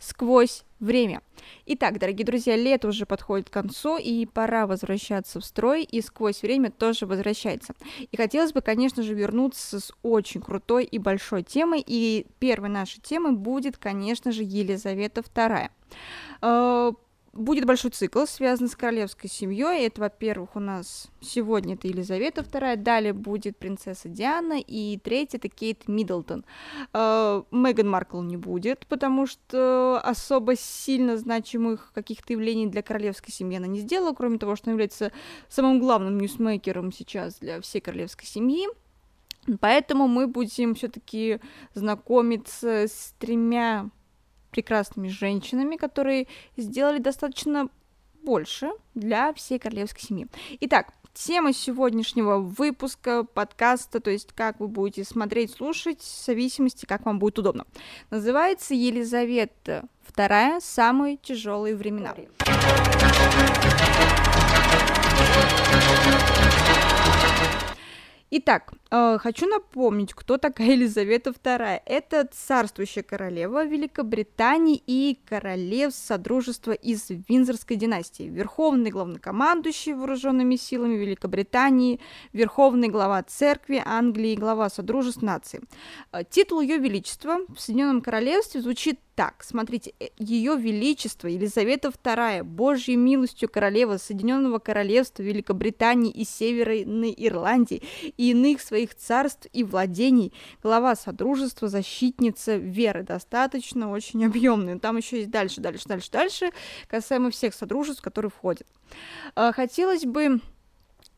сквозь время. Итак, дорогие друзья, лето уже подходит к концу, и пора возвращаться в строй, и сквозь время тоже возвращается. И хотелось бы, конечно же, вернуться с очень крутой и большой темой, и первой нашей темой будет, конечно же, Елизавета II будет большой цикл, связанный с королевской семьей. Это, во-первых, у нас сегодня это Елизавета II, далее будет принцесса Диана, и третья это Кейт Миддлтон. Э, Меган Маркл не будет, потому что особо сильно значимых каких-то явлений для королевской семьи она не сделала, кроме того, что она является самым главным ньюсмейкером сейчас для всей королевской семьи. Поэтому мы будем все-таки знакомиться с тремя прекрасными женщинами, которые сделали достаточно больше для всей королевской семьи. Итак, тема сегодняшнего выпуска подкаста, то есть как вы будете смотреть, слушать, в зависимости, как вам будет удобно. Называется Елизавета II «Самые тяжелые времена». Итак, э, хочу напомнить, кто такая Елизавета II. Это царствующая королева Великобритании и королев Содружества из Винзорской династии, верховный главнокомандующий вооруженными силами Великобритании, верховный глава церкви Англии, глава Содружеств наций. Э, титул Ее Величества в Соединенном Королевстве звучит так, смотрите, э, Ее Величество Елизавета II, Божьей милостью королева Соединенного Королевства Великобритании и Северной Ирландии и иных своих царств и владений, глава Содружества, защитница веры, достаточно очень объемный. Там еще есть дальше, дальше, дальше, дальше, касаемо всех содружеств, которые входят. Э, хотелось бы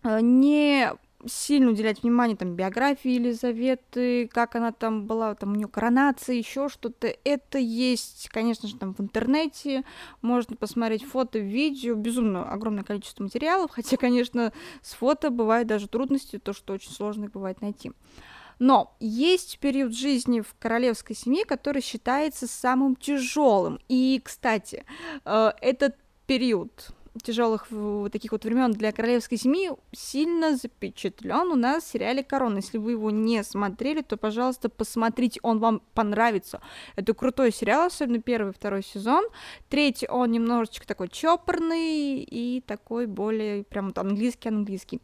э, не сильно уделять внимание там биографии Елизаветы, как она там была, там у нее коронация, еще что-то. Это есть, конечно же, там в интернете, можно посмотреть фото, видео, безумно огромное количество материалов, хотя, конечно, с фото бывают даже трудности, то, что очень сложно бывает найти. Но есть период жизни в королевской семье, который считается самым тяжелым. И, кстати, э, этот период тяжелых таких вот времен для королевской семьи сильно запечатлен у нас в сериале Корона. Если вы его не смотрели, то, пожалуйста, посмотрите, он вам понравится. Это крутой сериал, особенно первый второй сезон. Третий, он немножечко такой чопорный и такой более прям вот английский-английский.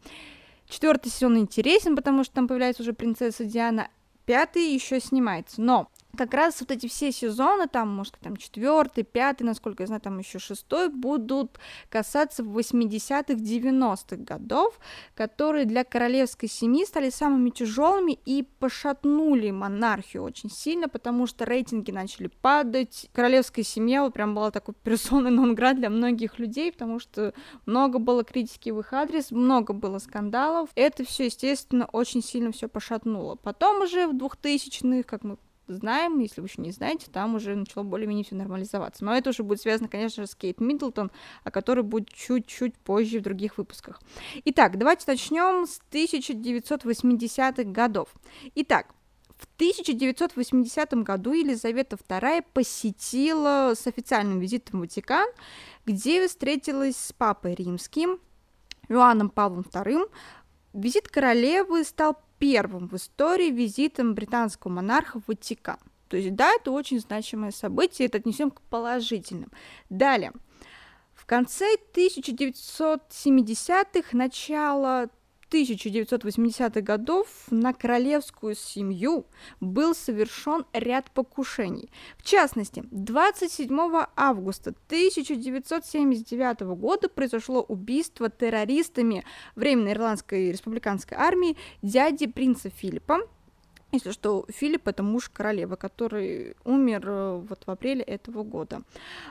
Четвертый сезон интересен, потому что там появляется уже принцесса Диана. Пятый еще снимается. Но как раз вот эти все сезоны, там, может, там четвертый, пятый, насколько я знаю, там еще шестой, будут касаться 80-х, 90-х годов, которые для королевской семьи стали самыми тяжелыми и пошатнули монархию очень сильно, потому что рейтинги начали падать. Королевская семья вот прям была такой персоной нон для многих людей, потому что много было критики в их адрес, много было скандалов. Это все, естественно, очень сильно все пошатнуло. Потом уже в 2000-х, как мы знаем, если вы еще не знаете, там уже начало более-менее все нормализоваться. Но это уже будет связано, конечно же, с Кейт Миддлтон, о которой будет чуть-чуть позже в других выпусках. Итак, давайте начнем с 1980-х годов. Итак, в 1980 году Елизавета II посетила с официальным визитом в Ватикан, где встретилась с папой римским Иоанном Павлом II. Визит королевы стал первым в истории визитом британского монарха в Ватикан. То есть, да, это очень значимое событие, это отнесем к положительным. Далее. В конце 1970-х, начало 1980-х годов на королевскую семью был совершен ряд покушений. В частности, 27 августа 1979 года произошло убийство террористами Временной Ирландской республиканской армии дяди принца Филиппа, если что, Филипп это муж королевы, который умер э, вот в апреле этого года.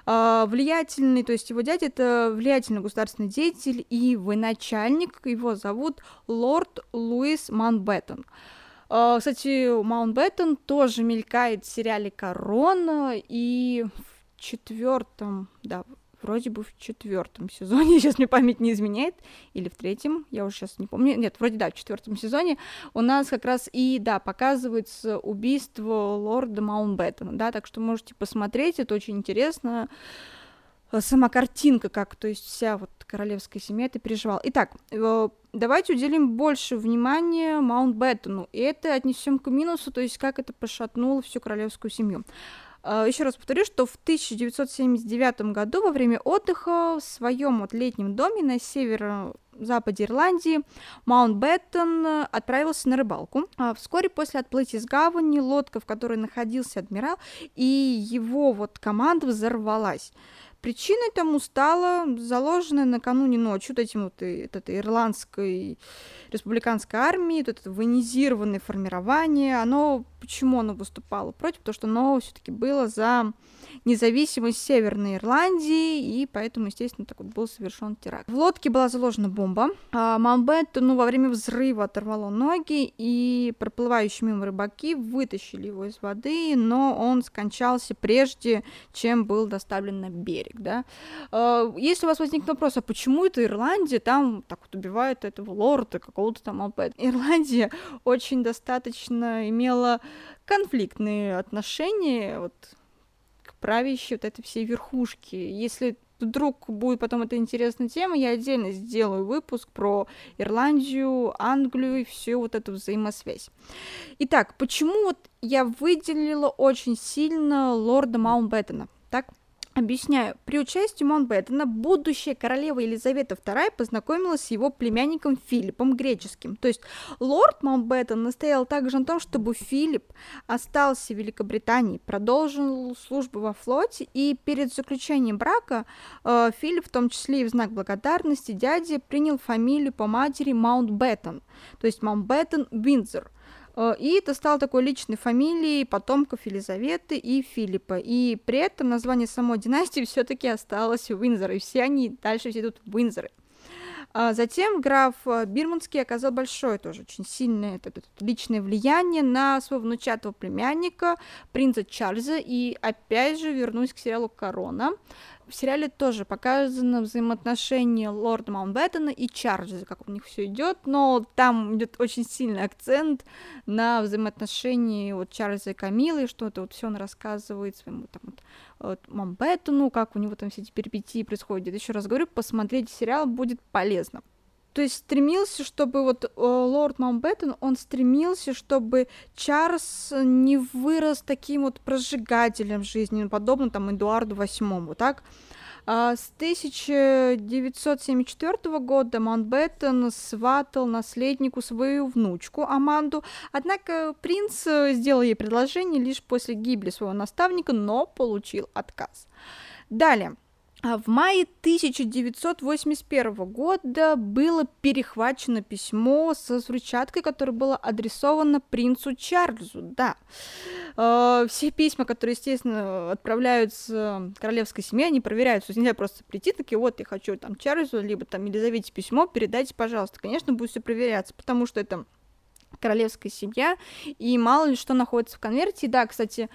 А, влиятельный, то есть его дядя это влиятельный государственный деятель и военачальник, его зовут лорд Луис Маунтбеттен. А, кстати, Маунтбеттен тоже мелькает в сериале Корона и в четвертом, да, вроде бы в четвертом сезоне, сейчас мне память не изменяет, или в третьем, я уже сейчас не помню, нет, вроде да, в четвертом сезоне у нас как раз и, да, показывается убийство лорда Маунтбеттена, да, так что можете посмотреть, это очень интересно, сама картинка, как, то есть вся вот королевская семья это переживала. Итак, э, давайте уделим больше внимания Маунтбеттену, и это отнесем к минусу, то есть как это пошатнуло всю королевскую семью. А, Еще раз повторю, что в 1979 году во время отдыха в своем вот летнем доме на северо-западе Ирландии Маунтбеттон отправился на рыбалку. А Вскоре после отплытия из гавани лодка, в которой находился адмирал, и его вот команда взорвалась. Причиной тому стало заложенное накануне ночью вот этим вот, этой ирландской республиканской армии, вот это военизированное формирование, оно, почему оно выступало против? Потому что оно все-таки было за независимость Северной Ирландии, и поэтому, естественно, так вот был совершен теракт. В лодке была заложена бомба, а Маунтбеттену во время взрыва оторвало ноги, и проплывающие мимо рыбаки вытащили его из воды, но он скончался прежде, чем был доставлен на берег, да. А, Если у вас возникнет вопрос, а почему это Ирландия, там так вот убивают этого лорда, какого-то там Маунтбеттена? Ирландия очень достаточно имела конфликтные отношения вот, к правящей вот этой всей верхушке. Если вдруг будет потом это интересная тема, я отдельно сделаю выпуск про Ирландию, Англию и всю вот эту взаимосвязь. Итак, почему вот я выделила очень сильно лорда Маунтбеттена? Так, Объясняю. При участии Маунтбеттена будущая королева Елизавета II познакомилась с его племянником Филиппом Греческим. То есть лорд Маунтбеттен настоял также на том, чтобы Филипп остался в Великобритании, продолжил службу во флоте, и перед заключением брака э, Филипп, в том числе и в знак благодарности дяде, принял фамилию по матери Маунтбеттен, то есть Маунтбеттен Виндзор. Э, И это стало такой личной фамилией потомков Елизаветы и Филиппа. И при этом название самой династии все-таки осталось Виндзор, и все они дальше все идут в Виндзоры. А затем граф э, Бирманский оказал большое, тоже очень сильное это- это личное влияние на своего внучатого племянника, принца Чарльза. И опять же вернусь к сериалу «Корона». В сериале тоже показано взаимоотношения лорда Маунтбеттена и Чарльза, как у них все идет, но там идет очень сильный акцент на взаимоотношении вот Чарльза и Камилы, что это вот все он рассказывает своему там вот, вот Маунтбеттену, как у него там все эти перипетии происходят. Еще раз говорю, посмотреть сериал будет полезно. То есть стремился, чтобы вот э, лорд Маунтбеттен, он стремился, чтобы Чарльз не вырос таким вот прожигателем жизни, подобно там Эдуарду VIII, так? А с 1974 года Маунтбеттен сватал наследнику свою внучку Аманду, однако принц э, сделал ей предложение лишь после гибели своего наставника, но получил отказ. Далее. А В мае 1981 года было перехвачено письмо со взрывчаткой, которое было адресовано принцу Чарльзу. Да, Э, все письма, которые, естественно, отправляются королевской семье, они проверяются. Нельзя просто прийти, такие, вот, я хочу там Чарльзу, либо там Елизавете письмо, передайте, пожалуйста. Конечно, будет все проверяться, потому что это королевская семья, и мало ли что находится в конверте. Да, кстати,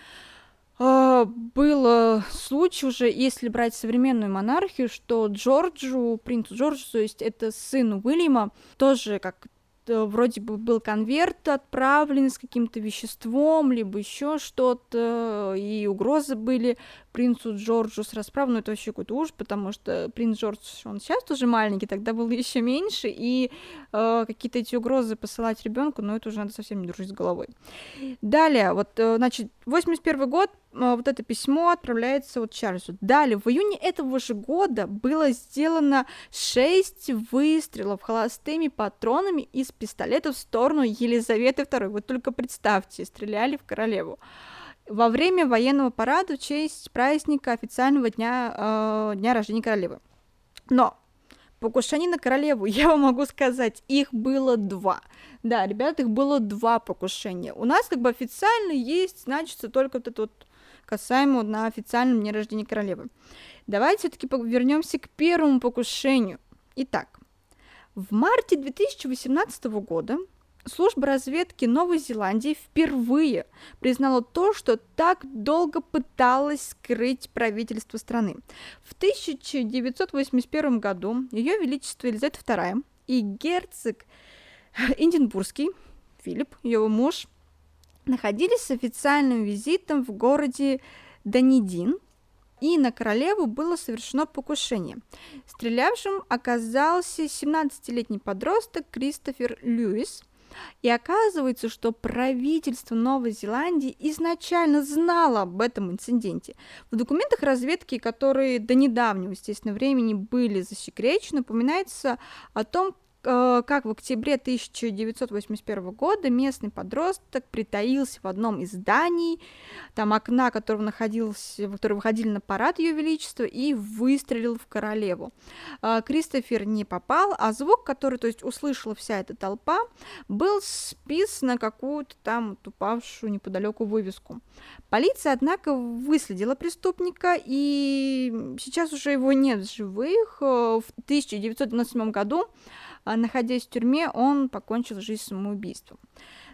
был случай уже, если брать современную монархию, что Джорджу, принцу Джорджу, то есть это сын Уильяма, тоже как э, вроде бы был конверт отправлен с каким-то веществом, либо еще что-то, и угрозы были принцу Джорджу с расправой, но это вообще какой-то ужас, потому что принц Джордж, он сейчас тоже маленький, тогда был еще меньше, и э, какие-то эти угрозы посылать ребенку, но это уже надо совсем не дружить с головой. Далее, вот, э, значит, 81 год, э, вот это письмо отправляется вот Чарльзу. Далее, в июне этого же года было сделано 6 выстрелов холостыми патронами из пистолета в сторону Елизаветы II. Вот только представьте, стреляли в королеву во время военного парада в честь праздника официального дня, э, дня рождения королевы. Но покушений на королеву, я вам могу сказать, их было два. Да, ребят, их было два покушения. У нас как бы официально есть, значится, только вот это вот касаемо на официальном дне рождения королевы. Давайте все-таки вернемся к первому покушению. Итак, в марте 2018 года служба разведки Новой Зеландии впервые признала то, что так долго пыталась скрыть правительство страны. В 1981 году Ее Величество Елизавета II и герцог Эдинбургский Филипп, ее муж, находились с официальным визитом в городе Данидин, и на королеву было совершено покушение. Стрелявшим оказался 17-летний подросток Кристофер Льюис. И оказывается, что правительство Новой Зеландии изначально знало об этом инциденте. В документах разведки, которые до недавнего, естественно, времени были засекречены, упоминается о том, как в октябре 1981 года местный подросток притаился в одном из зданий, там окна которого находился, которые выходили на парад Ее Величества, и выстрелил в королеву. Э, Кристофер не попал, а звук, который, то есть, услышала вся эта толпа, был спис на какую-то там упавшую неподалеку вывеску. Полиция, однако, выследила преступника, и сейчас уже его нет в живых. Э, в 1997 году находясь в тюрьме, он покончил жизнь самоубийством.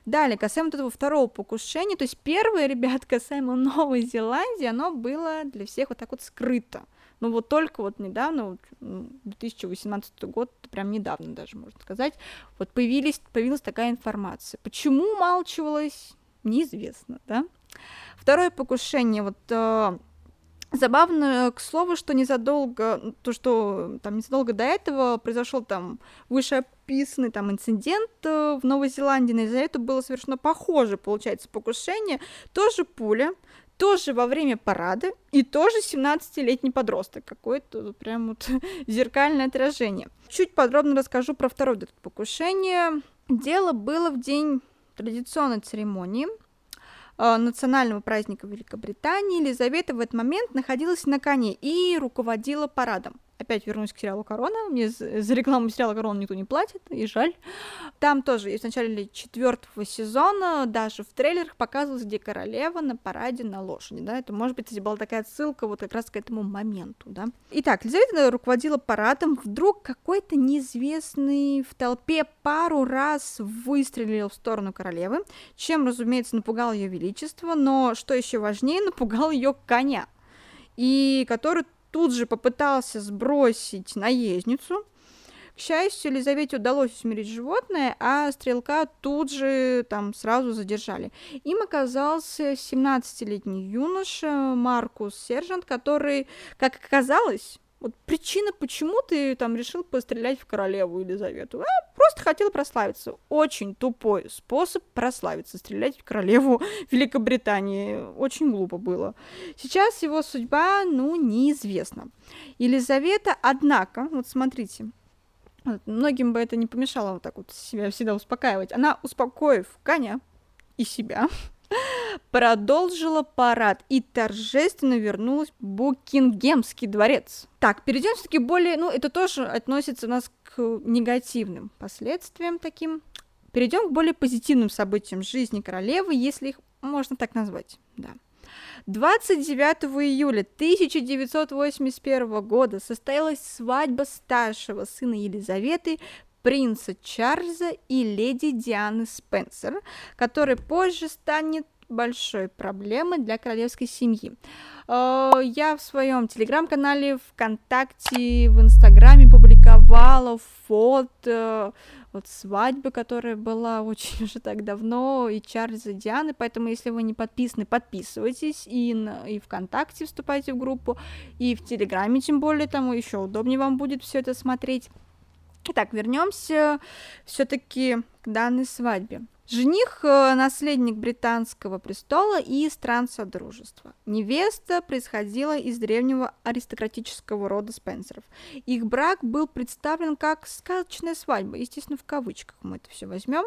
Далее, касаемо этого второго покушения, то есть первое, ребят, касаемо Новой Зеландии, оно было для всех вот так вот скрыто. Ну вот только вот недавно, вот, 2018 ну, год, прям недавно даже, можно сказать, вот появились, появилась такая информация. Почему умалчивалось, неизвестно, да. Второе покушение, вот э, Забавно, к слову, что незадолго, то, что там незадолго до этого произошел там вышеописанный там инцидент э, в Новой Зеландии, на из-за этого было совершенно похоже, получается, покушение, тоже пуля, тоже во время парада, и тоже 17-летний подросток, какое-то прям вот зеркальное отражение. Чуть подробно расскажу про второе покушение. Дело было в день традиционной церемонии, Э, национального праздника Великобритании, Елизавета в этот момент находилась на коне и руководила парадом опять вернусь к сериалу «Корона». Мне за рекламу сериала «Корона» никто не платит, и жаль. Там тоже в начале четвертого сезона даже в трейлерах показывалось, где королева на параде на лошади, да, это, может быть, кстати, была такая ссылка вот как раз к этому моменту, да. Итак, Елизавета руководила парадом, вдруг какой-то неизвестный в толпе пару раз выстрелил в сторону королевы, чем, разумеется, напугал ее величество, но, что еще важнее, напугал ее коня, и который тут же попытался сбросить наездницу. К счастью, Елизавете удалось усмирить животное, а стрелка тут же там сразу задержали. Им оказался 17-летний юноша Маркус Сержант, который, как оказалось, вот причина, почему ты там решил пострелять в королеву Елизавету. А, просто хотел прославиться. Очень тупой способ прославиться. Стрелять в королеву Великобритании. Очень глупо было. Сейчас его судьба, ну, неизвестна. Елизавета, однако, вот смотрите, многим бы это не помешало вот так вот себя всегда успокаивать. Она, успокоив коня и себя, продолжила парад и торжественно вернулась в Букингемский дворец. Так, перейдем все-таки более, ну, это тоже относится у нас к негативным последствиям таким. Перейдем к более позитивным событиям жизни королевы, если их можно так назвать, да. 29 июля 1981 года состоялась свадьба старшего сына Елизаветы принца Чарльза и леди Дианы Спенсер, который позже станет большой проблемой для королевской семьи. Э, я в своем телеграм-канале, ВКонтакте, в Инстаграме публиковала фото вот свадьбы, которая была очень уже так давно, и Чарльза, и Дианы, поэтому если вы не подписаны, подписывайтесь, и, на, и ВКонтакте вступайте в группу, и в Телеграме, тем более, там еще удобнее вам будет все это смотреть. Итак, вернемся все-таки к данной свадьбе. Жених э, – наследник британского престола и стран Содружества. Невеста происходила из древнего аристократического рода Спенсеров. Их брак был представлен как сказочная свадьба, естественно, в кавычках мы это все возьмем,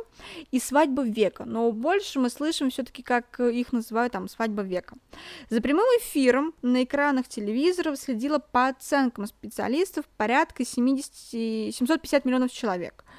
и свадьба века, но больше мы слышим все-таки, как их называют там свадьба века. За прямым эфиром на экранах телевизоров следило по оценкам специалистов порядка 70, 750 миллионов человек –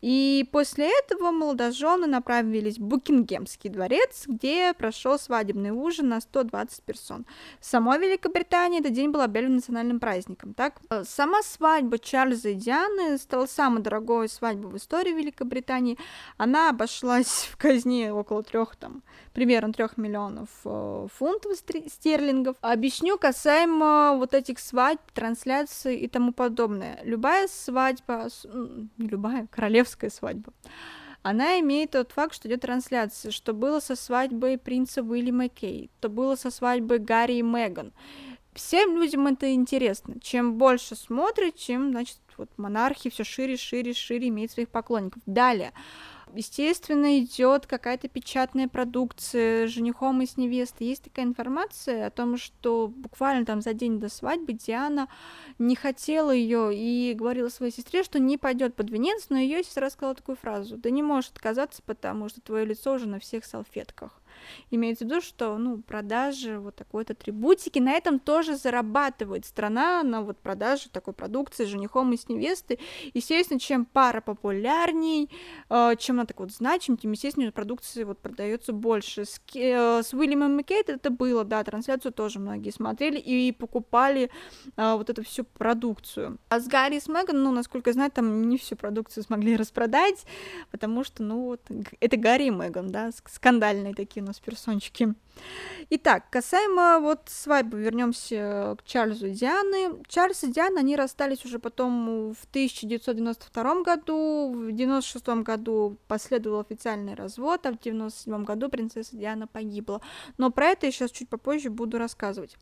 и после этого молодожены направились в Букингемский дворец, где прошел свадебный ужин на 120 персон. В самой Великобритании этот день был объявлен национальным праздником. Так? Э, сама свадьба Чарльза и Дианы стала самой дорогой свадьбой в истории Великобритании. Она обошлась в казне около трех, там, примерно трех миллионов э, фунтов стерлингов. Объясню касаемо вот этих свадьб, трансляций и тому подобное. Любая свадьба, не любая, королевская свадьба, она имеет тот факт, что идет трансляция, что было со свадьбой принца Уильяма Кей, то было со свадьбой Гарри и Меган. Всем людям это интересно. Чем больше смотрят, чем, значит, вот монархи все шире, шире, шире имеют своих поклонников. Далее, естественно, идет какая-то печатная продукция с женихом и с невестой. Есть такая информация о том, что буквально там за день до свадьбы Диана не хотела ее и говорила своей сестре, что не пойдет под венец, но ее сестра сказала такую фразу: "Да не можешь отказаться, потому что твое лицо уже на всех салфетках". Имеется в виду, что, ну, продажи вот такой вот атрибутики, на этом тоже зарабатывает страна, на вот продаже такой продукции с женихом и с невестой. Естественно, чем пара популярней, э, чем она так вот значим, тем, естественно, продукции вот продается больше. С, э, с Уильямом Маккейт это было, да, трансляцию тоже многие смотрели и покупали э, вот эту всю продукцию. А с Гарри и с Меган, ну, насколько я знаю, там не всю продукцию смогли распродать, потому что, ну, вот, это Гарри и Меган, да, скандальные такие у нас персончики. Итак, касаемо вот свадьбы, вернемся к Чарльзу и Дианы. Чарльз и Диана, они расстались уже потом в 1992 году, в 1996 году последовал официальный развод, а в 1997 году принцесса Диана погибла. Но про это я сейчас чуть попозже буду рассказывать.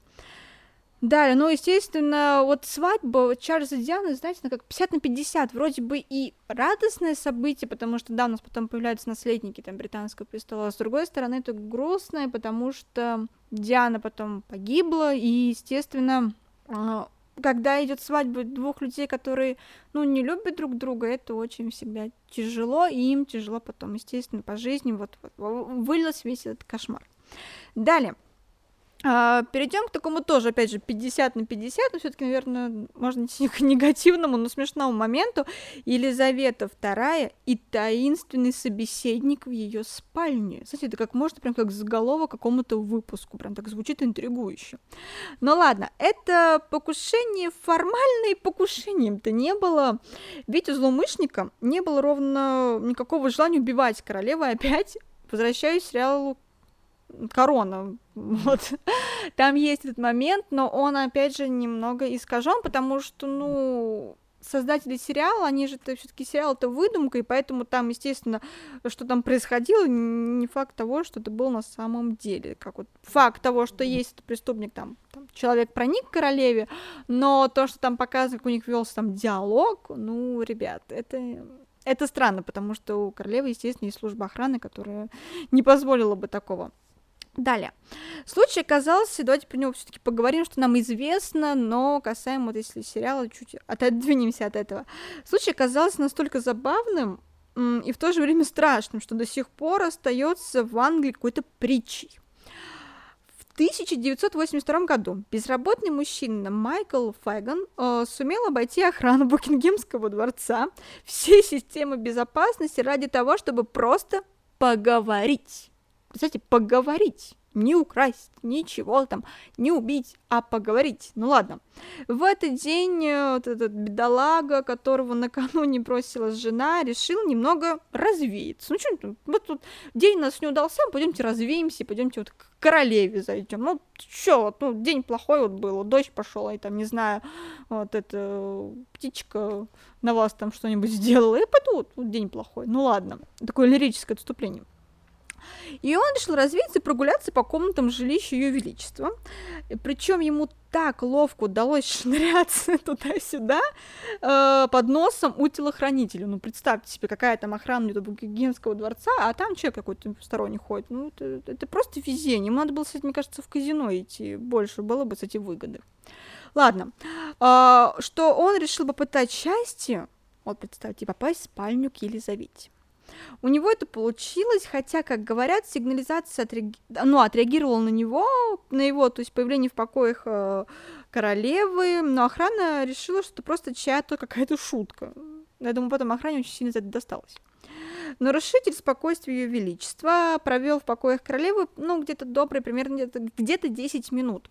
Далее, ну, естественно, вот свадьба Чарльза и Дианы, знаете, ну, как 50 на 50, вроде бы и радостное событие, потому что, да, у нас потом появляются наследники там британского престола, а с другой стороны, это грустное, потому что Диана потом погибла, и, естественно, а, когда идет свадьба двух людей, которые, ну, не любят друг друга, это очень всегда тяжело, и им тяжело потом, естественно, по жизни, вот, вот вылилось весь этот кошмар. Далее, а, перейдем к такому тоже, опять же, 50 на 50, но все-таки, наверное, можно идти к негативному, но смешному моменту. Елизавета II и таинственный собеседник в ее спальне. Кстати, это как можно, прям как заголовок какому-то выпуску, прям так звучит интригующе. Ну ладно, это покушение формальное покушением-то не было. Ведь у злоумышленника не было ровно никакого желания убивать королеву. Опять возвращаюсь к сериалу корона. Вот. Там есть этот момент, но он, опять же, немного искажен, потому что, ну, создатели сериала, они же это все-таки сериал это выдумка, и поэтому там, естественно, что там происходило, не факт того, что это был на самом деле. Как вот факт того, что есть этот преступник, там, там человек проник к королеве, но то, что там показывает, как у них велся там диалог, ну, ребят, это это странно, потому что у королевы, естественно, есть служба охраны, которая не позволила бы такого. Далее. Случай оказался, давайте про него все-таки поговорим, что нам известно, но касаемо, вот если сериала, чуть отодвинемся от этого. Случай оказался настолько забавным и в то же время страшным, что до сих пор остается в Англии какой-то притчей. В 1982 году безработный мужчина Майкл Файган э, сумел обойти охрану Букингемского дворца, все системы безопасности ради того, чтобы просто поговорить кстати, поговорить, не украсть, ничего там, не убить, а поговорить. Ну ладно. В этот день э, вот этот бедолага, которого накануне бросила жена, решил немного развеяться. Ну что, вот тут день у нас не удался, пойдемте развеемся, пойдемте вот к королеве зайдем. Ну что, вот, ну день плохой вот был, вот дождь пошел, и там, не знаю, вот эта птичка на вас там что-нибудь сделала, и пойду, вот, вот день плохой. Ну ладно, такое лирическое отступление. И он решил развеяться и прогуляться по комнатам жилища Ее Величества. Причем ему так ловко удалось шныряться туда-сюда э, под носом у телохранителя. Ну, представьте себе, какая там охрана у Букингемского дворца, а там человек какой-то сторонний ходит. Ну, это, это просто везение. Ему надо было, кстати, мне кажется, в казино идти. Больше было бы, кстати, выгоды. Ладно. Э, что он решил попытать счастье, вот представьте, попасть в спальню к Елизавете. У него это получилось, хотя, как говорят, сигнализация отреаги... ну, отреагировала на него, на его, то есть появление в покоях э, королевы, но охрана решила, что это просто чья-то какая-то шутка. Я думаю, потом охране очень сильно за это досталось. Нарушитель спокойствия Ее Величества провел в покоях королевы, ну, где-то добрый, примерно где-то, где-то 10 минут.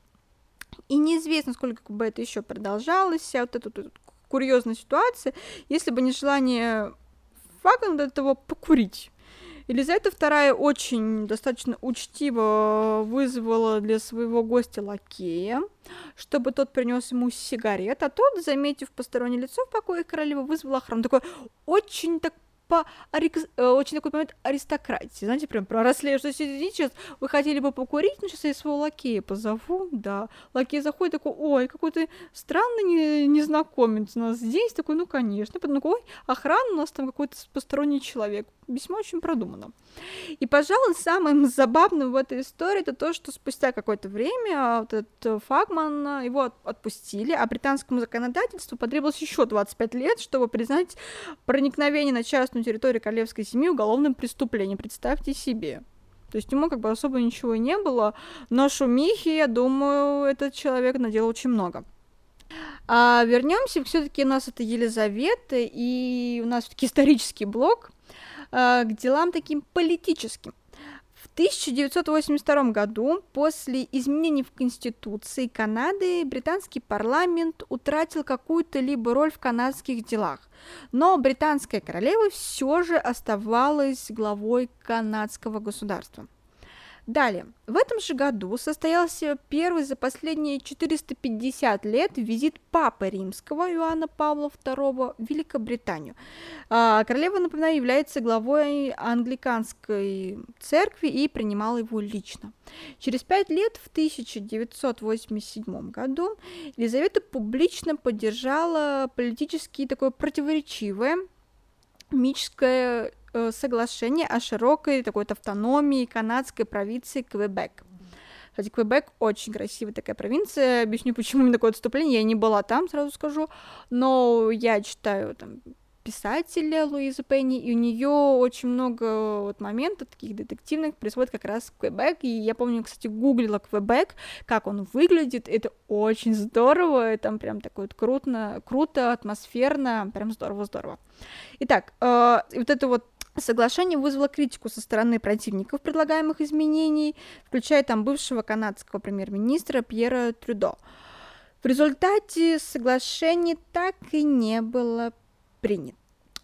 И неизвестно, сколько бы это еще продолжалось, вся вот эта, вот эта курьезная ситуация, если бы не желание Фаган до того покурить. Елизавета II очень достаточно учтиво вызвала для своего гостя лакея, чтобы тот принес ему сигарет, а тот, заметив постороннее лицо в покое королевы, вызвал охрану. Такой очень так по э, очень такой момент аристократии, знаете, прям проросли, что сейчас вы хотели бы покурить, ну сейчас я своего лакея позову, да, лакей заходит такой, ой, какой-то странный незнакомец у нас здесь, такой, ну конечно, потом такой, ой, охрана у нас там какой-то посторонний человек, весьма очень продумано. И, пожалуй, самым забавным в этой истории это то, что спустя какое-то время вот этот Фагман, его отпустили, а британскому законодательству потребовалось еще 25 лет, чтобы признать проникновение на частную территорию королевской семьи уголовным преступлением. Представьте себе. То есть ему как бы особо ничего не было, но шумихи, я думаю, этот человек наделал очень много. А вернемся, все-таки у нас это Елизавета, и у нас все-таки исторический блок э, к делам таким политическим. В 1982 году, после изменений в Конституции Канады, британский парламент утратил какую-то либо роль в канадских делах, но британская королева все же оставалась главой канадского государства. Далее, в этом же году состоялся первый за последние 450 лет визит Папы Римского Иоанна Павла II в Великобританию. А, королева, напоминаю, является главой англиканской церкви и принимала его лично. Через пять лет, в 1987 году, Елизавета публично поддержала политически такое противоречивое мическое соглашение о широкой такой автономии канадской провинции Квебек. Кстати, Квебек очень красивая такая провинция. Объясню, почему именно такое отступление. Я не была там, сразу скажу. Но я читаю там писателя Луизы Пенни, и у нее очень много вот моментов таких детективных происходит как раз в Квебек, и я помню, кстати, гуглила Квебек, как он выглядит, это очень здорово, и там прям такое вот круто, круто, атмосферно, прям здорово-здорово. Итак, э, вот это вот Соглашение вызвало критику со стороны противников предлагаемых изменений, включая там бывшего канадского премьер-министра Пьера Трюдо. В результате соглашение так и не было принято.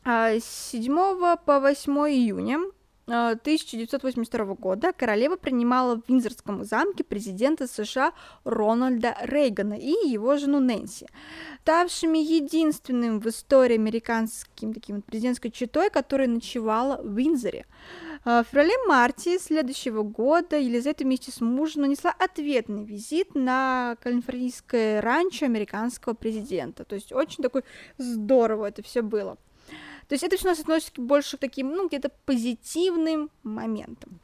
7 а, по 8 июня 1982 а, года королева принимала в Виндзорском замке президента США Рональда Рейгана и его жену Нэнси, ставшими единственным в истории американским таким президентской четой, которая ночевала в Виндзоре. А, в феврале-марте следующего года Елизавета вместе с мужем нанесла ответный визит на калифорнийское ранчо американского президента. То есть очень такой здорово это все было. То есть это все у нас относится больше к таким, ну, где-то позитивным моментам.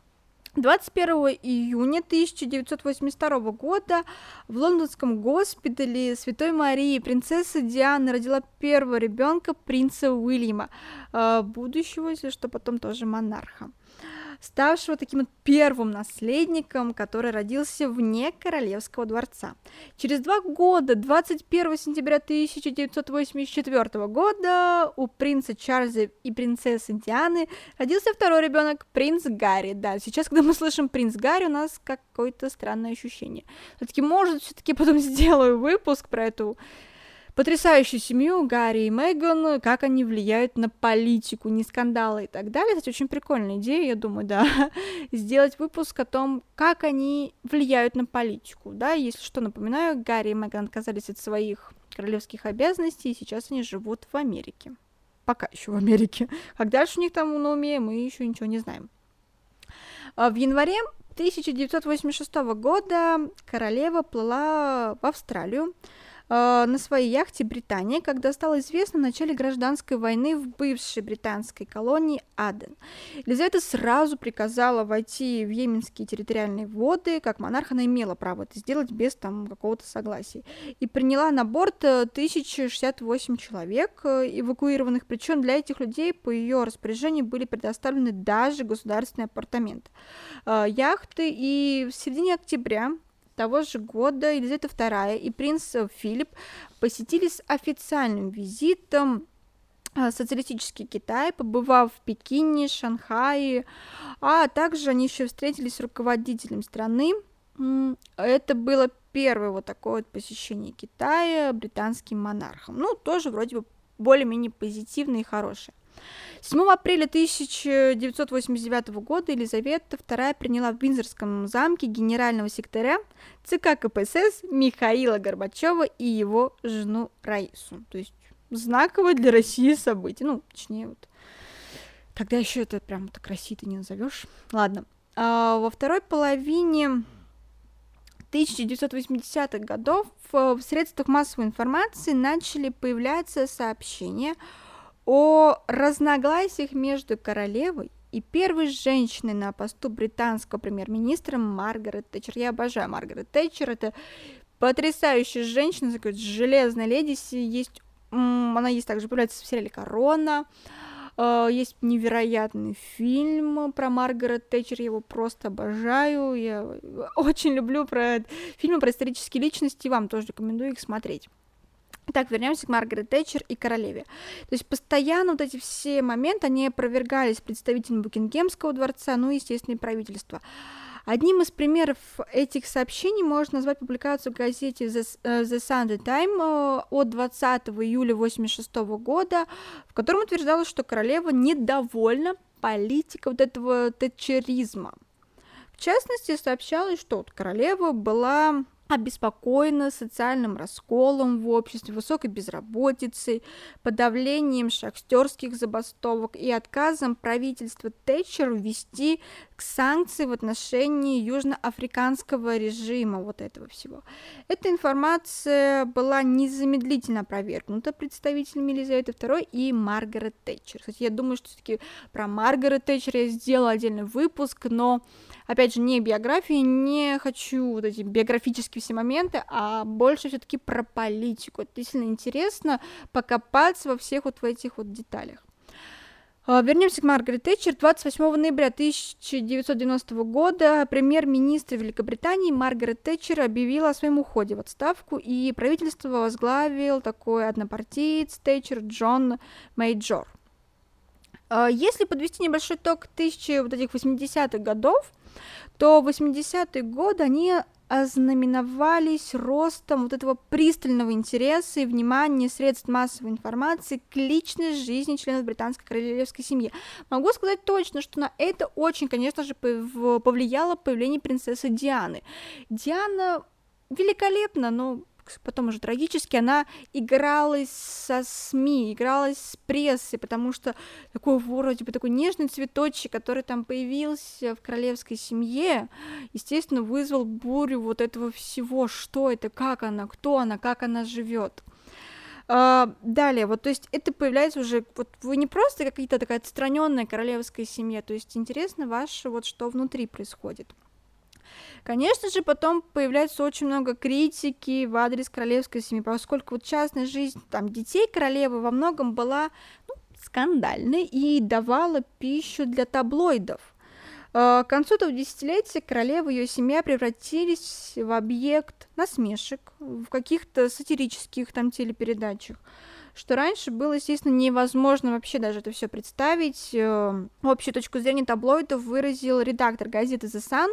21 июня 1982 года в лондонском госпитале Святой Марии принцесса Диана родила первого ребенка принца Уильяма, а, будущего, если что, потом тоже монарха ставшего таким первым наследником, который родился вне королевского дворца. Через два года, 21 сентября 1984 года, у принца Чарльза и принцессы Дианы родился второй ребенок, принц Гарри. Да, сейчас, когда мы слышим принц Гарри, у нас какое-то странное ощущение. Все-таки, может, все-таки потом сделаю выпуск про эту потрясающую семью Гарри и Меган, как они влияют на политику, не скандалы и так далее. Кстати, очень прикольная идея, я думаю, да, сделать выпуск о том, как они влияют на политику, да, если что, напоминаю, Гарри и Меган отказались от своих королевских обязанностей, и сейчас они живут в Америке. Пока еще в Америке. Как дальше у них там на уме, мы еще ничего не знаем. А в январе 1986 года королева плыла в Австралию, Э, на своей яхте Британия, когда стало известно о начале гражданской войны в бывшей британской колонии Аден. Елизавета сразу приказала войти в йеменские территориальные воды, как монарх она имела право это сделать без там какого-то согласия, и приняла на борт 1068 э, человек э, эвакуированных, причем для этих людей по ее распоряжению были предоставлены даже государственные апартаменты. Яхты, и в середине октября того же года Елизавета II и принц Филипп посетили с официальным визитом а, социалистический Китай, побывав в Пекине, Шанхае, а также они еще встретились с руководителем страны. Это было первое вот такое вот посещение Китая британским монархом. Ну, тоже вроде бы более-менее позитивное и хорошее. 7 апреля 1989 года Елизавета II приняла в Винзорском замке генерального секретаря ЦК КПСС Михаила Горбачева и его жену Раису. То есть знаковое для России событие. Ну, точнее, вот Когда еще это прям так Россией ты не назовешь. Ладно. А, во второй половине 1980-х годов в средствах массовой информации начали появляться сообщения о разногласиях между королевой и первой женщиной на посту британского премьер-министра Маргарет Тэтчер. Я обожаю Маргарет Тэтчер, это потрясающая женщина, такая железная леди, есть, она есть также появляется в сериале «Корона», Uh, есть невероятный фильм про Маргарет Тэтчер, я его просто обожаю, я очень люблю про фильмы про исторические личности, вам тоже рекомендую их смотреть. Так, вернемся к Маргарет Тэтчер и королеве. То есть постоянно вот эти все моменты, они опровергались представителями Букингемского дворца, ну и, естественно, и правительства. Одним из примеров этих сообщений можно назвать публикацию в газете The, э, The Sunday Time э, от 20 июля 1986 года, в котором утверждалось, что королева недовольна политикой вот этого тетчеризма. В частности, сообщалось, что вот королева была обеспокоена социальным расколом в обществе, высокой безработицей, подавлением шахтерских забастовок и отказом правительства Тэтчер ввести санкции в отношении южноафриканского режима вот этого всего. Эта информация была незамедлительно опровергнута представителями Елизаветы II и Маргарет Тэтчер. Кстати, я думаю, что все-таки про Маргарет Тэтчер я сделала отдельный выпуск, но опять же, не биографии, не хочу вот эти биографические все моменты, а больше все-таки про политику. Это действительно интересно покопаться во всех вот в этих вот деталях. А, вернемся к Маргарет Тэтчер. 28 ноября 1990 года премьер-министр Великобритании Маргарет Тэтчер объявила о своем уходе в отставку, и правительство возглавил такой однопартиец Тэтчер Джон Мейджор. А, если подвести небольшой итог тысячи вот этих 80-х годов, то 80-е годы они ознаменовались ростом вот этого пристального интереса и внимания средств массовой информации к личной жизни членов британской королевской семьи. Могу сказать точно, что на это очень, конечно же, повлияло появление принцессы Дианы. Диана великолепна, но потом уже трагически, она игралась со СМИ, игралась с прессой, потому что такой вроде бы такой нежный цветочек, который там появился в королевской семье, естественно, вызвал бурю вот этого всего, что это, как она, кто она, как она живет. Uh, далее, вот, то есть это появляется уже, вот вы не просто какая-то такая отстраненная королевская семья, то есть интересно ваше, вот что внутри происходит. Конечно же, потом появляется очень много критики в адрес королевской семьи, поскольку вот частная жизнь там детей королевы во многом была ну, скандальной и давала пищу для таблоидов. А, к концу этого десятилетия королева и ее семья превратились в объект насмешек в каких-то сатирических там телепередачах что раньше было, естественно, невозможно вообще даже это все представить. Э, общую точку зрения таблоидов выразил редактор газеты The Sun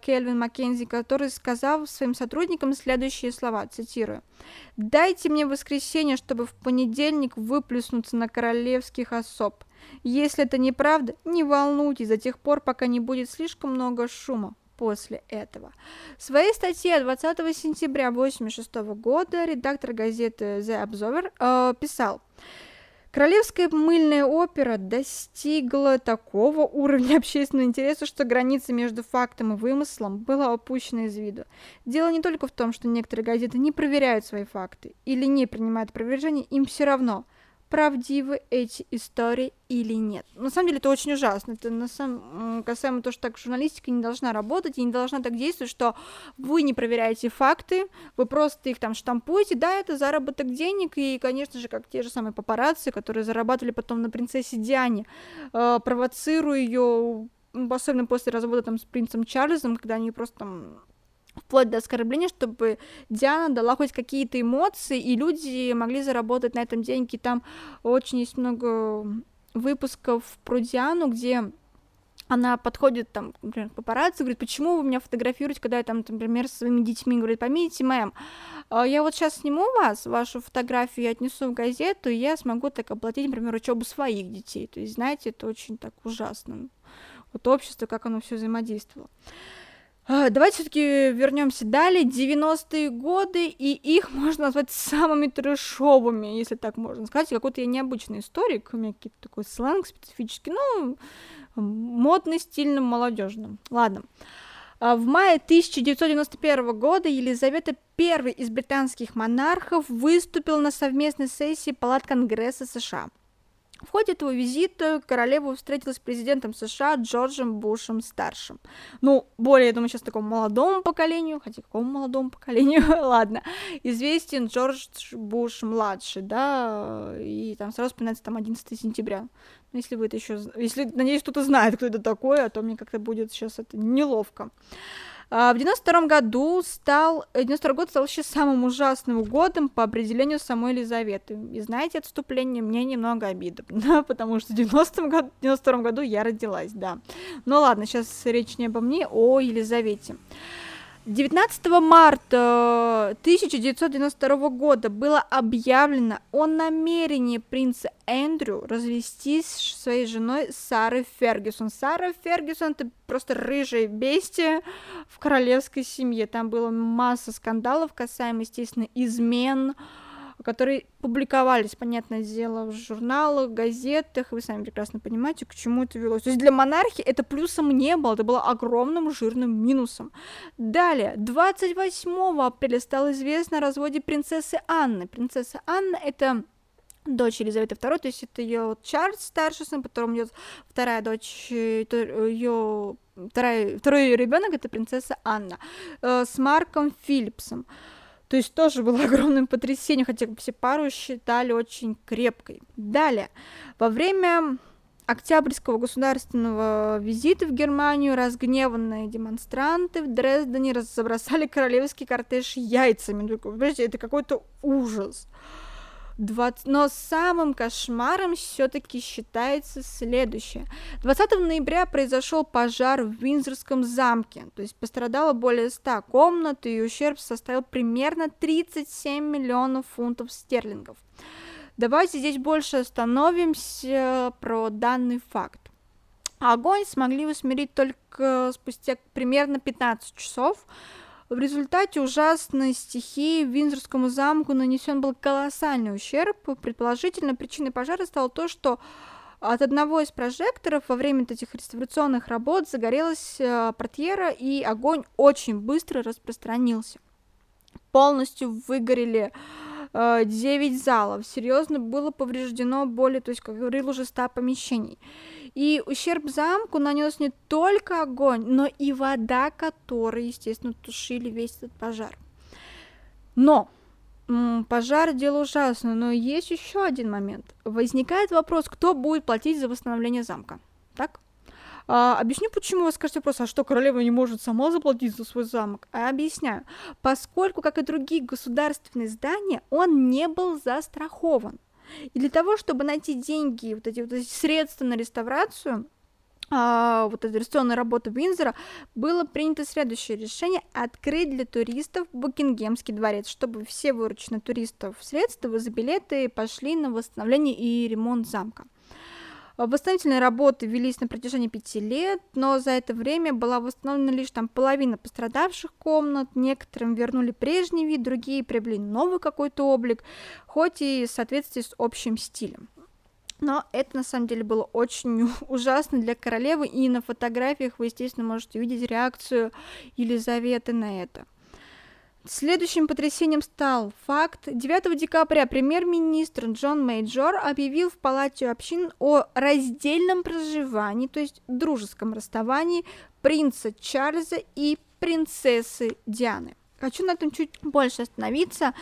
Кельвин Маккензи, который сказал своим сотрудникам следующие слова, цитирую. «Дайте мне воскресенье, чтобы в понедельник выплюснуться на королевских особ. Если это неправда, не волнуйтесь до тех пор, пока не будет слишком много шума после этого. В своей статье 20 сентября 1986 года редактор газеты The Observer э, писал, Королевская мыльная опера достигла такого уровня общественного интереса, что граница между фактом и вымыслом была опущена из виду. Дело не только в том, что некоторые газеты не проверяют свои факты или не принимают опровержения, им все равно – правдивы эти истории или нет. На самом деле это очень ужасно. Это на самом касаемо того, что так журналистика не должна работать и не должна так действовать, что вы не проверяете факты, вы просто их там штампуете. Да, это заработок денег, и, конечно же, как те же самые папарацци, которые зарабатывали потом на принцессе Диане, э, провоцируя ее особенно после развода там с принцем Чарльзом, когда они просто там вплоть до оскорбления, чтобы Диана дала хоть какие-то эмоции, и люди могли заработать на этом деньги. Там очень есть много выпусков про Диану, где она подходит, там, например, к папарацци, говорит, почему вы меня фотографируете, когда я там, например, со своими детьми, говорит, поймите, мэм, а я вот сейчас сниму вас, вашу фотографию, я отнесу в газету, и я смогу так оплатить, например, учебу своих детей. То есть, знаете, это очень так ужасно. Вот общество, как оно все взаимодействовало. А, давайте все-таки вернемся далее. 90-е годы, и их можно назвать самыми трешовыми, если так можно сказать. Какой-то я необычный историк, у меня какой-то такой сленг специфический, ну, модный, стильным, молодежным. Ладно. А, в мае 1991 года Елизавета I из британских монархов выступил на совместной сессии Палат Конгресса США. В ходе этого визита королева встретилась с президентом США Джорджем Бушем старшим. Ну, более, я думаю, сейчас такому молодому поколению, хотя какому молодому поколению, ладно, известен Джордж Буш младший, да, и там сразу вспоминается там 11 сентября. Ну, если вы это еще, если, надеюсь, кто-то знает, кто это такой, а то мне как-то будет сейчас это неловко. А, в 92 году стал, 92 год стал еще самым ужасным годом по определению самой Елизаветы. И знаете, отступление мне немного обидно, потому что в 90 году, 92 году я родилась, да. Ну ладно, сейчас речь не обо мне, о Елизавете. 19 марта 1992 года было объявлено о намерении принца Эндрю развестись с своей женой Сарой Фергюсон. Сара Фергюсон это просто рыжая бестия в королевской семье. Там было масса скандалов касаемо, естественно, измен, которые публиковались, понятное дело, в журналах, газетах, вы сами прекрасно понимаете, к чему это велось. То есть для монархии это плюсом не было, это было огромным жирным минусом. Далее, 28 апреля стало известно о разводе принцессы Анны. Принцесса Анна это дочь Елизаветы II, то есть это ее Чарльз старший сын, потом идет вторая дочь, ее вторая, второй ребенок это принцесса Анна э, с Марком Филлипсом. То есть тоже было огромным потрясением, хотя все пару считали очень крепкой. Далее, во время Октябрьского государственного визита в Германию разгневанные демонстранты в Дрездене забросали королевский кортеж яйцами. Ну, это какой-то ужас. 20... Но самым кошмаром все-таки считается следующее. 20 ноября произошел пожар в Винзорском замке, то есть пострадало более 100 комнат, и ущерб составил примерно 37 миллионов фунтов стерлингов. Давайте здесь больше остановимся про данный факт. Огонь смогли усмирить только спустя примерно 15 часов, в результате ужасной стихии Винзорскому замку нанесен был колоссальный ущерб. Предположительно, причиной пожара стало то, что от одного из прожекторов во время этих реставрационных работ загорелась э, портьера, и огонь очень быстро распространился. Полностью выгорели э, 9 залов, серьезно было повреждено более, то есть, как говорил, уже 100 помещений. И ущерб замку нанес не только огонь, но и вода, которые, естественно, тушили весь этот пожар. Но пожар дело ужасное, но есть еще один момент. Возникает вопрос, кто будет платить за восстановление замка. Так? А, объясню, почему вы скажете вопрос, а что королева не может сама заплатить за свой замок? А объясняю. Поскольку, как и другие государственные здания, он не был застрахован. И для того, чтобы найти деньги, вот эти вот эти средства на реставрацию, а, вот эта реставрационная работа Винзора, было принято следующее решение – открыть для туристов Букингемский дворец, чтобы все вырученные туристов средства за билеты пошли на восстановление и ремонт замка. Восстановительные работы велись на протяжении пяти лет, но за это время была восстановлена лишь там половина пострадавших комнат, некоторым вернули прежний вид, другие приобрели новый какой-то облик, хоть и в соответствии с общим стилем. Но это на самом деле было очень ужасно для королевы, и на фотографиях вы, естественно, можете увидеть реакцию Елизаветы на это. Следующим потрясением стал факт. 9 декабря премьер-министр Джон Мейджор объявил в Палате общин о раздельном проживании, то есть дружеском расставании принца Чарльза и принцессы Дианы. Хочу на этом чуть больше остановиться.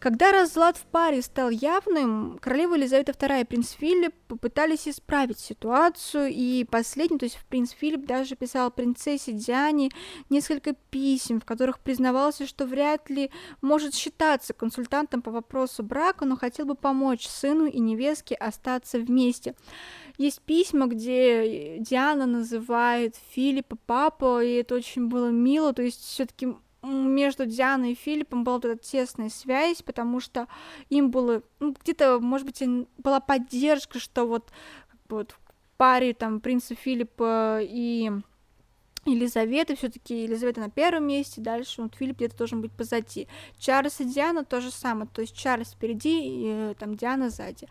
Когда разлад в паре стал явным, королева Елизавета II и принц Филипп попытались исправить ситуацию, и последний, то есть принц Филипп даже писал принцессе Диане несколько писем, в которых признавался, что вряд ли может считаться консультантом по вопросу брака, но хотел бы помочь сыну и невестке остаться вместе. Есть письма, где Диана называет Филиппа папа, и это очень было мило, то есть все-таки между Дианой и Филиппом была вот эта тесная связь, потому что им было, ну, где-то, может быть, была поддержка, что вот, как бы вот в паре там принца Филиппа и Елизаветы, все-таки Елизавета на первом месте, дальше вот Филипп где-то должен быть позади. Чарльз и Диана то же самое, то есть Чарльз впереди, и э, там Диана сзади.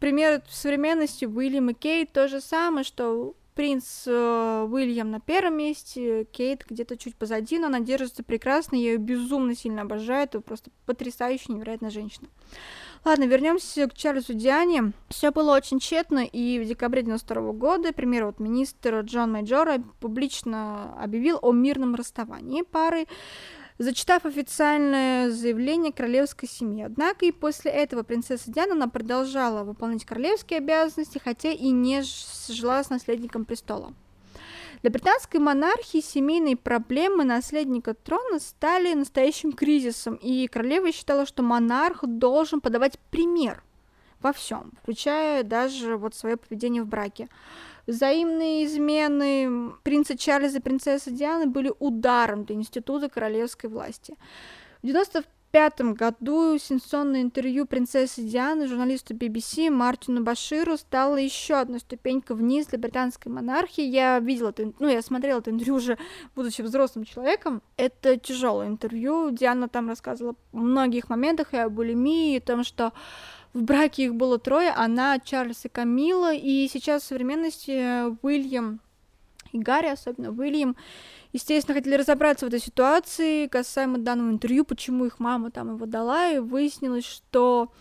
Пример современности Уильям и Кейт то же самое, что принц э, Уильям на первом месте, Кейт где-то чуть позади, но она держится прекрасно, я ее безумно сильно обожаю, это просто потрясающая, невероятная женщина. Ладно, вернемся к Чарльзу Диане. Все было очень тщетно, и в декабре 92 года, например, вот министр Джон Майджора публично объявил о мирном расставании пары, зачитав официальное заявление королевской семьи. Однако и после этого принцесса Диана она продолжала выполнять королевские обязанности, хотя и не жила с наследником престола. Для британской монархии семейные проблемы наследника трона стали настоящим кризисом, и королева считала, что монарх должен подавать пример во всем, включая даже вот свое поведение в браке. Взаимные измены принца Чарльза и принцессы Дианы были ударом для института королевской власти. В 90 1995 году сенсационное интервью принцессы Дианы журналисту BBC Мартину Баширу стало еще одной ступенькой вниз для британской монархии. Я видела это, ну, я смотрела это интервью уже, будучи взрослым человеком. Это тяжелое интервью. Диана там рассказывала о многих моментах и о булимии, и о том, что в браке их было трое, она, Чарльз и Камила, и сейчас в современности Уильям и Гарри, особенно Уильям, естественно, хотели разобраться в этой ситуации касаемо данного интервью, почему их мама там его дала, и выяснилось, что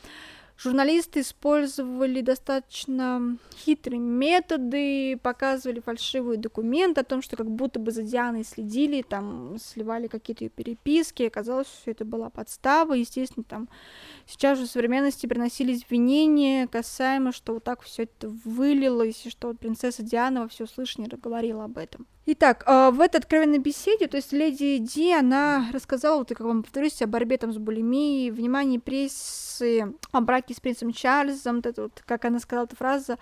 журналисты использовали достаточно хитрые методы, показывали фальшивые документы о том, что как будто бы за Дианой следили, там сливали какие-то ее переписки, оказалось, что все это была подстава, естественно, там сейчас же в современности приносились обвинения касаемо, что вот так все это вылилось, и что вот принцесса Диана во все всеуслышание говорила об этом. Итак, а, в этой откровенной беседе, то есть леди Ди, она рассказала, вот, как вам повторюсь, о борьбе там с булимией, внимании прессы, о браке с принцем Чарльзом, вот это вот, как она сказала эту фразу,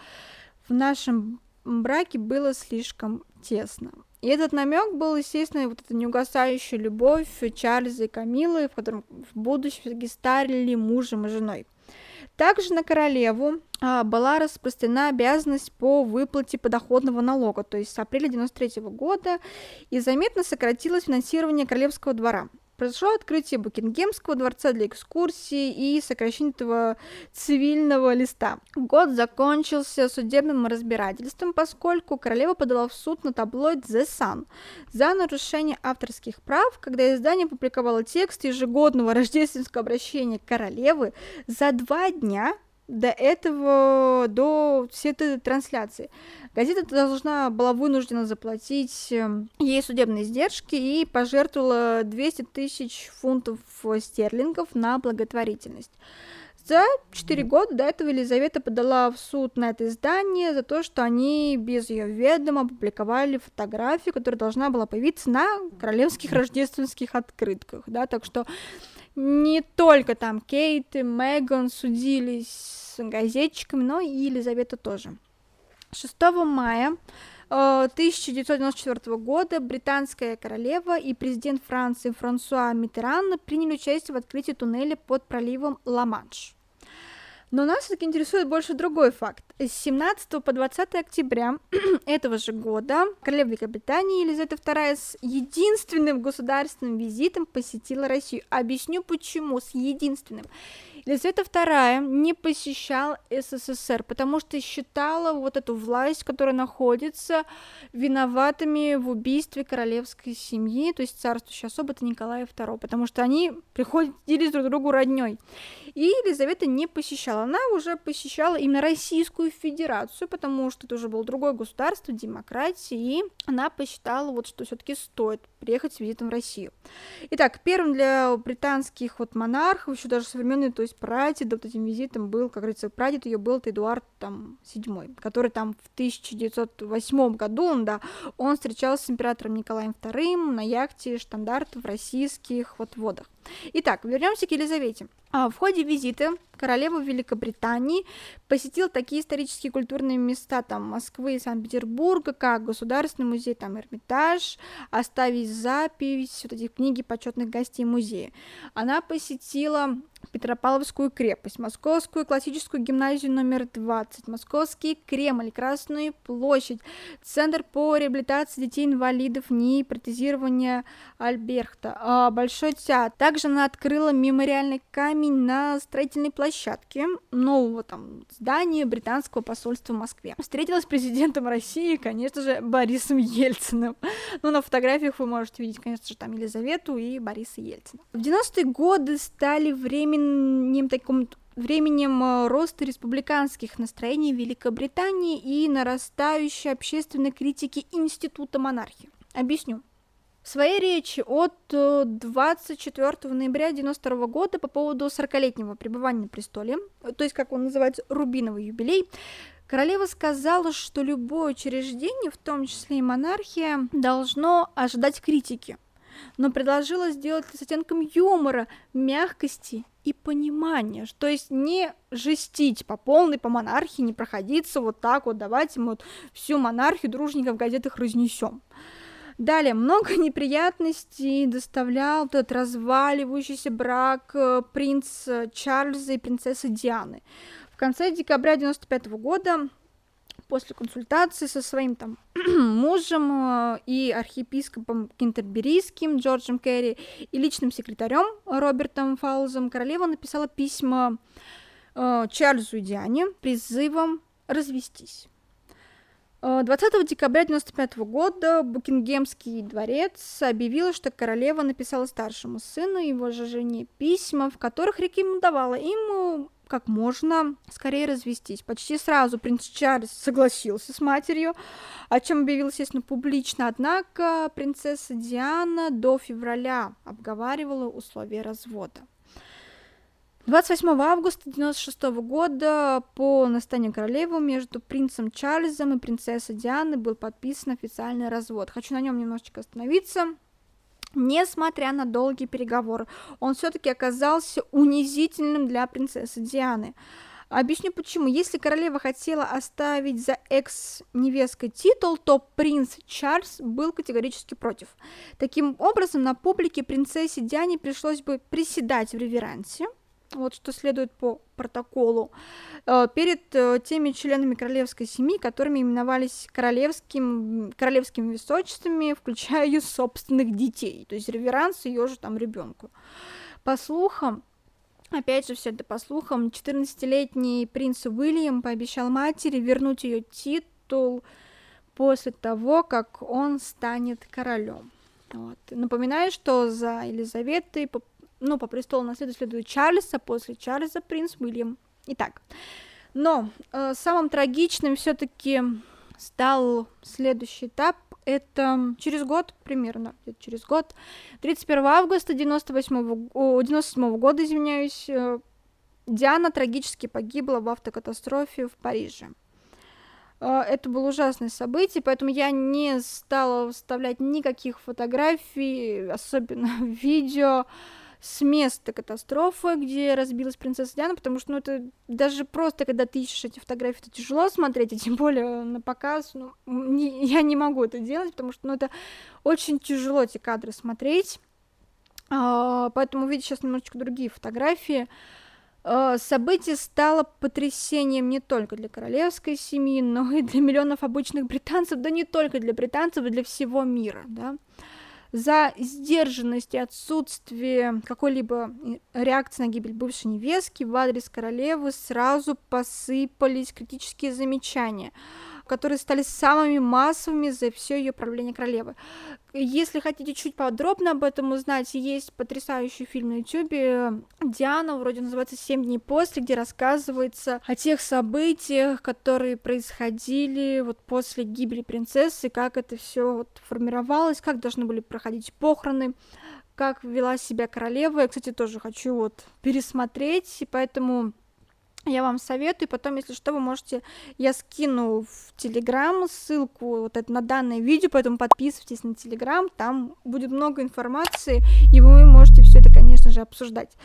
в нашем браке было слишком тесно. И этот намек был, естественно, вот эта неугасающая любовь Чарльза и Камилы, в котором в будущем все-таки стали мужем и женой. Также на королеву а, была распространена обязанность по выплате подоходного налога, то есть с апреля 93 года, и заметно сократилось финансирование королевского двора произошло открытие Букингемского дворца для экскурсии и сокращение этого цивильного листа. Год закончился судебным разбирательством, поскольку королева подала в суд на таблоид The Sun за нарушение авторских прав, когда издание публиковало текст ежегодного рождественского обращения королевы за два дня до этого, до всей этой трансляции. Газета должна была вынуждена заплатить эм, ей судебные издержки и пожертвовала 200 тысяч фунтов стерлингов на благотворительность. За 4 года до этого Елизавета подала в суд на это издание за то, что они без ее ведома опубликовали фотографию, которая должна была появиться на королевских рождественских открытках, да, так что не только там Кейт и Меган судились с газетчиками, но и Елизавета тоже. 6 мая 1994 э, года британская королева и президент Франции Франсуа Миттеран приняли участие в открытии туннеля под проливом Ла-Манш. Но нас все-таки интересует больше другой факт. С 17 по 20 октября этого же года королева Великобритании Елизавета II с единственным государственным визитом посетила Россию. Объясню почему, с единственным. Елизавета II не посещал СССР, потому что считала вот эту власть, которая находится виноватыми в убийстве королевской семьи, то есть царствующей особо это Николая II, потому что они приходят делить друг другу родней. И Елизавета не посещала, она уже посещала именно Российскую Федерацию, потому что это уже было другое государство, демократия, и она посчитала, вот, что все-таки стоит приехать с визитом в Россию. Итак, первым для британских вот монархов, еще даже современный, то есть прадед, вот этим визитом был, как говорится, прадед ее был Эдуард там седьмой, который там в 1908 году, он, да, он встречался с императором Николаем II на яхте штандарт в российских вот водах. Итак, вернемся к Елизавете. А, в ходе визита королева Великобритании посетил такие исторические культурные места там Москвы и Санкт-Петербурга, как Государственный музей, там Эрмитаж, оставить запись вот этих книги почетных гостей музея. Она посетила Петропавловскую крепость, Московскую классическую гимназию номер 20, Московский Кремль, Красную площадь, Центр по реабилитации детей-инвалидов НИИ, протезирования Альберта, а, Большой театр. Также она открыла мемориальный камень на строительной площадке нового там здания британского посольства в Москве. Встретилась с президентом России, конечно же, Борисом Ельциным. Ну, на фотографиях вы можете видеть, конечно же, там Елизавету и Бориса Ельцина. В 90-е годы стали временем таким временем э, роста республиканских настроений в Великобритании и нарастающей общественной критики Института монархии. Объясню. В своей речи от 24 э, ноября 1992 года по поводу 40-летнего пребывания на престоле, то есть, как он называется, рубиновый юбилей, королева сказала, что любое учреждение, в том числе и монархия, должно ожидать критики, но предложила сделать с оттенком юмора, мягкости и понимания, то есть не жестить по полной, по монархии, не проходиться вот так вот, давайте мы вот всю монархию дружненько в газетах разнесем. Далее, много неприятностей доставлял этот разваливающийся брак э, принца Чарльза и принцессы Дианы. В конце декабря 95 года после консультации со своим там мужем э, и архиепископом Кентерберийским Джорджем Керри и личным секретарем Робертом Фаузом королева написала письма э, Чарльзу и Диане призывом развестись. 20 э, декабря 1995 года Букингемский дворец объявил, что королева написала старшему сыну и его же жене письма, в которых рекомендовала им как можно скорее развестись. Почти сразу принц Чарльз согласился с матерью, о чем объявил, естественно, публично. Однако принцесса Диана до февраля обговаривала условия развода. 28 августа 1996 года по настанию королевы между принцем Чарльзом и принцессой Дианой был подписан официальный развод. Хочу на нем немножечко остановиться. Несмотря на долгие переговоры, он все-таки оказался унизительным для принцессы Дианы. Объясню почему. Если королева хотела оставить за экс-невесткой титул, то принц Чарльз был категорически против. Таким образом, на публике принцессе Диане пришлось бы приседать в реверансе, вот что следует по протоколу, э, перед э, теми членами королевской семьи, которыми именовались королевским, королевскими высочествами, включая ее собственных детей, то есть реверанс ее же там ребенку. По слухам, Опять же, все это по слухам, 14-летний принц Уильям пообещал матери вернуть ее титул после того, как он станет королем. Вот. Напоминаю, что за Елизаветой ну, по престолу наследует следует Чарльза, после Чарльза принц Уильям.Итак, но э, самым трагичным все-таки стал следующий этап. Это через год, примерно, через год, 31 августа 98 о, 97 года, извиняюсь, э, Диана трагически погибла в автокатастрофе в Париже. Э, это было ужасное событие, поэтому я не стала вставлять никаких фотографий, особенно видео, с места катастрофы, где разбилась принцесса Диана, потому что, ну, это даже просто, когда ты ищешь эти фотографии, это тяжело смотреть, и тем более на показ, ну, не, я не могу это делать, потому что, ну, это очень тяжело эти кадры смотреть, а, поэтому увидеть сейчас немножечко другие фотографии. А, событие стало потрясением не только для королевской семьи, но и для миллионов обычных британцев, да не только для британцев, и для всего мира, да за сдержанность и отсутствие какой-либо реакции на гибель бывшей невестки в адрес королевы сразу посыпались критические замечания которые стали самыми массовыми за все ее правление королевы. Если хотите чуть подробно об этом узнать, есть потрясающий фильм на ютюбе Диана, вроде называется «Семь дней после», где рассказывается о тех событиях, которые происходили вот после гибели принцессы, как это все вот формировалось, как должны были проходить похороны, как вела себя королева. Я, кстати, тоже хочу вот пересмотреть, и поэтому я вам советую, потом, если что, вы можете, я скину в Телеграм ссылку вот это на данное видео, поэтому подписывайтесь на Телеграм, там будет много информации, и вы можете все конечно же, обсуждать.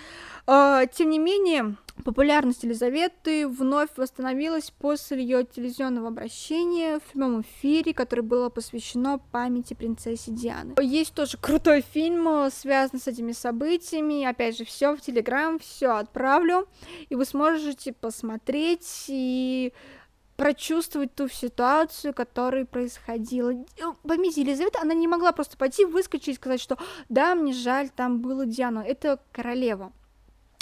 А, тем не менее, популярность Елизаветы вновь восстановилась после ее телевизионного обращения в прямом эфире, которое было посвящено памяти принцессе Дианы. Есть тоже крутой фильм, связанный с этими событиями. Опять же, все в Телеграм, все отправлю, и вы сможете посмотреть и прочувствовать ту ситуацию, которая происходила. Поймите, Елизавета, она не могла просто пойти, выскочить и сказать, что да, мне жаль, там было Диана. Это королева.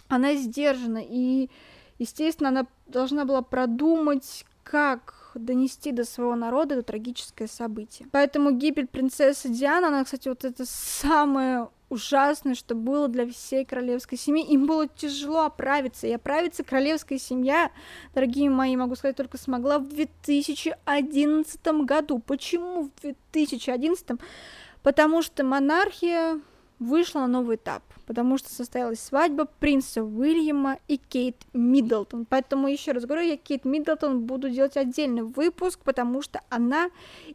Она сдержана, и, естественно, она должна была продумать, как донести до своего народа это трагическое событие. Поэтому гибель принцессы Дианы, она, кстати, вот это самое ужасное, что было для всей королевской семьи. Им было тяжело оправиться. И оправиться королевская семья, дорогие мои, могу сказать, только смогла в 2011 году. Почему в 2011? Потому что монархия вышла на новый этап, потому что состоялась свадьба принца Уильяма и Кейт Миддлтон. Поэтому еще раз говорю, я Кейт Миддлтон буду делать отдельный выпуск, потому что она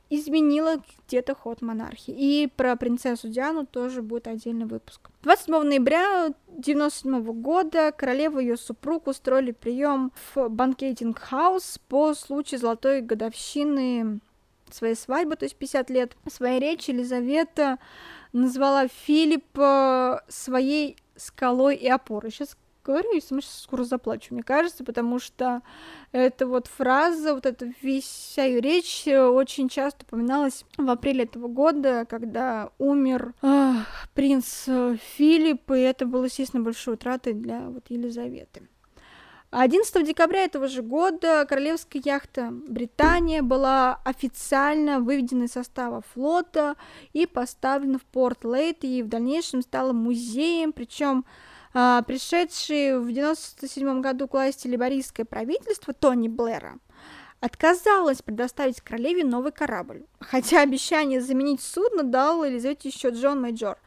изменила где-то ход монархии. И про принцессу Диану тоже будет отдельный выпуск. 27 ноября 1997 года королева и ее супруг устроили прием в банкетинг-хаус по случаю золотой годовщины своей свадьбы, то есть 50 лет. В своей речи Елизавета назвала Филиппа своей скалой и опорой. Сейчас говорю, и сейчас скоро заплачу, мне кажется, потому что эта вот фраза, вот эта вся ее речь очень часто упоминалась в апреле этого года, когда умер э, принц Филипп, и это было, естественно, большой утратой для вот Елизаветы. 11 декабря этого же года королевская яхта Британия была официально выведена из состава флота и поставлена в порт Лейт, и в дальнейшем стала музеем, причем а, пришедший в 97 году к власти лейбористское правительство Тони Блэра отказалась предоставить королеве новый корабль, хотя обещание заменить судно дал Елизавете еще Джон Мейджор.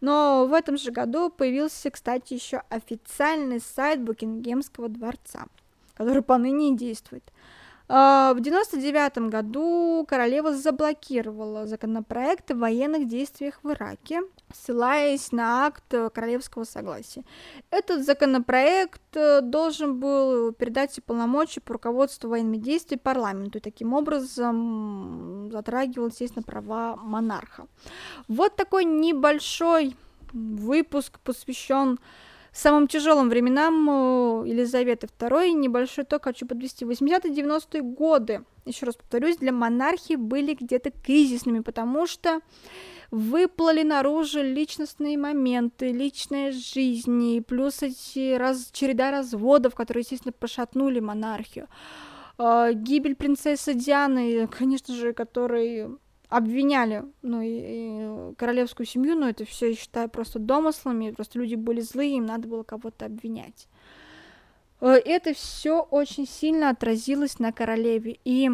Но в этом же году появился, кстати, еще официальный сайт Букингемского дворца, который поныне действует. А, в 99 году королева заблокировала законопроект о военных действиях в Ираке, ссылаясь на акт королевского согласия. Этот законопроект э, должен был передать полномочия по руководству военными действиями парламенту, и таким образом затрагивал, естественно, права монарха. Вот такой небольшой выпуск посвящен самым тяжелым временам э, Елизаветы II небольшой ток хочу подвести. 80-90-е годы, еще раз повторюсь, для монархии были где-то кризисными, потому что выплыли наружу личностные моменты, личная жизнь, плюс эти раз, череда разводов, которые, естественно, пошатнули монархию. Э, гибель принцессы Дианы, конечно же, который обвиняли ну, и, и королевскую семью, но это все, я считаю, просто домыслами, просто люди были злые, им надо было кого-то обвинять. Э, это все очень сильно отразилось на королеве, и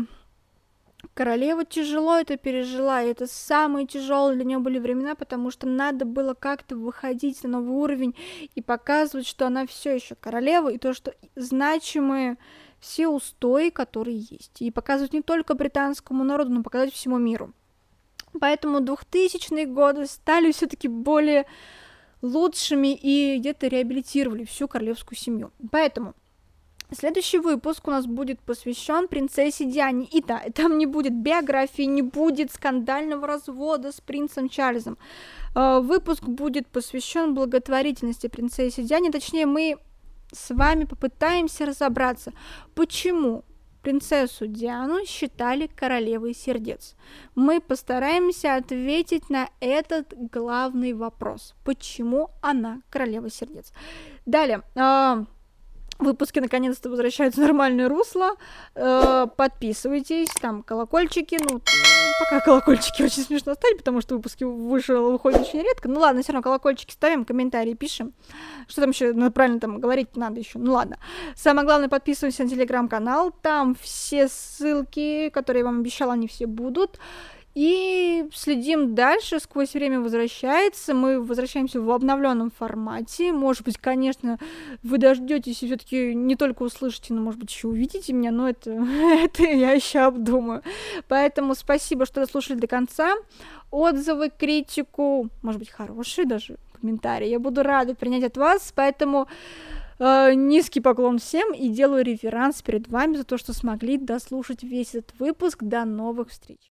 королева тяжело это пережила, и это самые тяжелые для нее были времена, потому что надо было как-то выходить на новый уровень и показывать, что она все еще королева, и то, что значимые все устои, которые есть, и показывать не только британскому народу, но показать всему миру. Поэтому 2000-е годы стали все-таки более лучшими и где-то реабилитировали всю королевскую семью. Поэтому Следующий выпуск у нас будет посвящен принцессе Диане. И да, там не будет биографии, не будет скандального развода с принцем Чарльзом. Э, выпуск будет посвящен благотворительности принцессе Диане. Точнее, мы с вами попытаемся разобраться, почему принцессу Диану считали королевой сердец. Мы постараемся ответить на этот главный вопрос. Почему она королева сердец? Далее. Выпуски наконец-то возвращаются в нормальное русло. Э, подписывайтесь, там колокольчики, ну, пока колокольчики очень смешно ставить, потому что выпуски вышел, выходят очень редко. Ну ладно, все равно колокольчики ставим, комментарии пишем. Что там еще, ну, правильно там говорить надо еще, ну ладно. Самое главное, подписывайтесь на телеграм-канал, там все ссылки, которые я вам обещала, они все будут. И следим дальше, сквозь время возвращается, мы возвращаемся в обновленном формате. Может быть, конечно, вы дождетесь и все-таки не только услышите, но, может быть, еще увидите меня, но это, это я еще обдумаю. Поэтому спасибо, что дослушали до конца. Отзывы, критику, может быть, хорошие даже, комментарии. Я буду рада принять от вас, поэтому э, низкий поклон всем и делаю реверанс перед вами за то, что смогли дослушать весь этот выпуск. До новых встреч!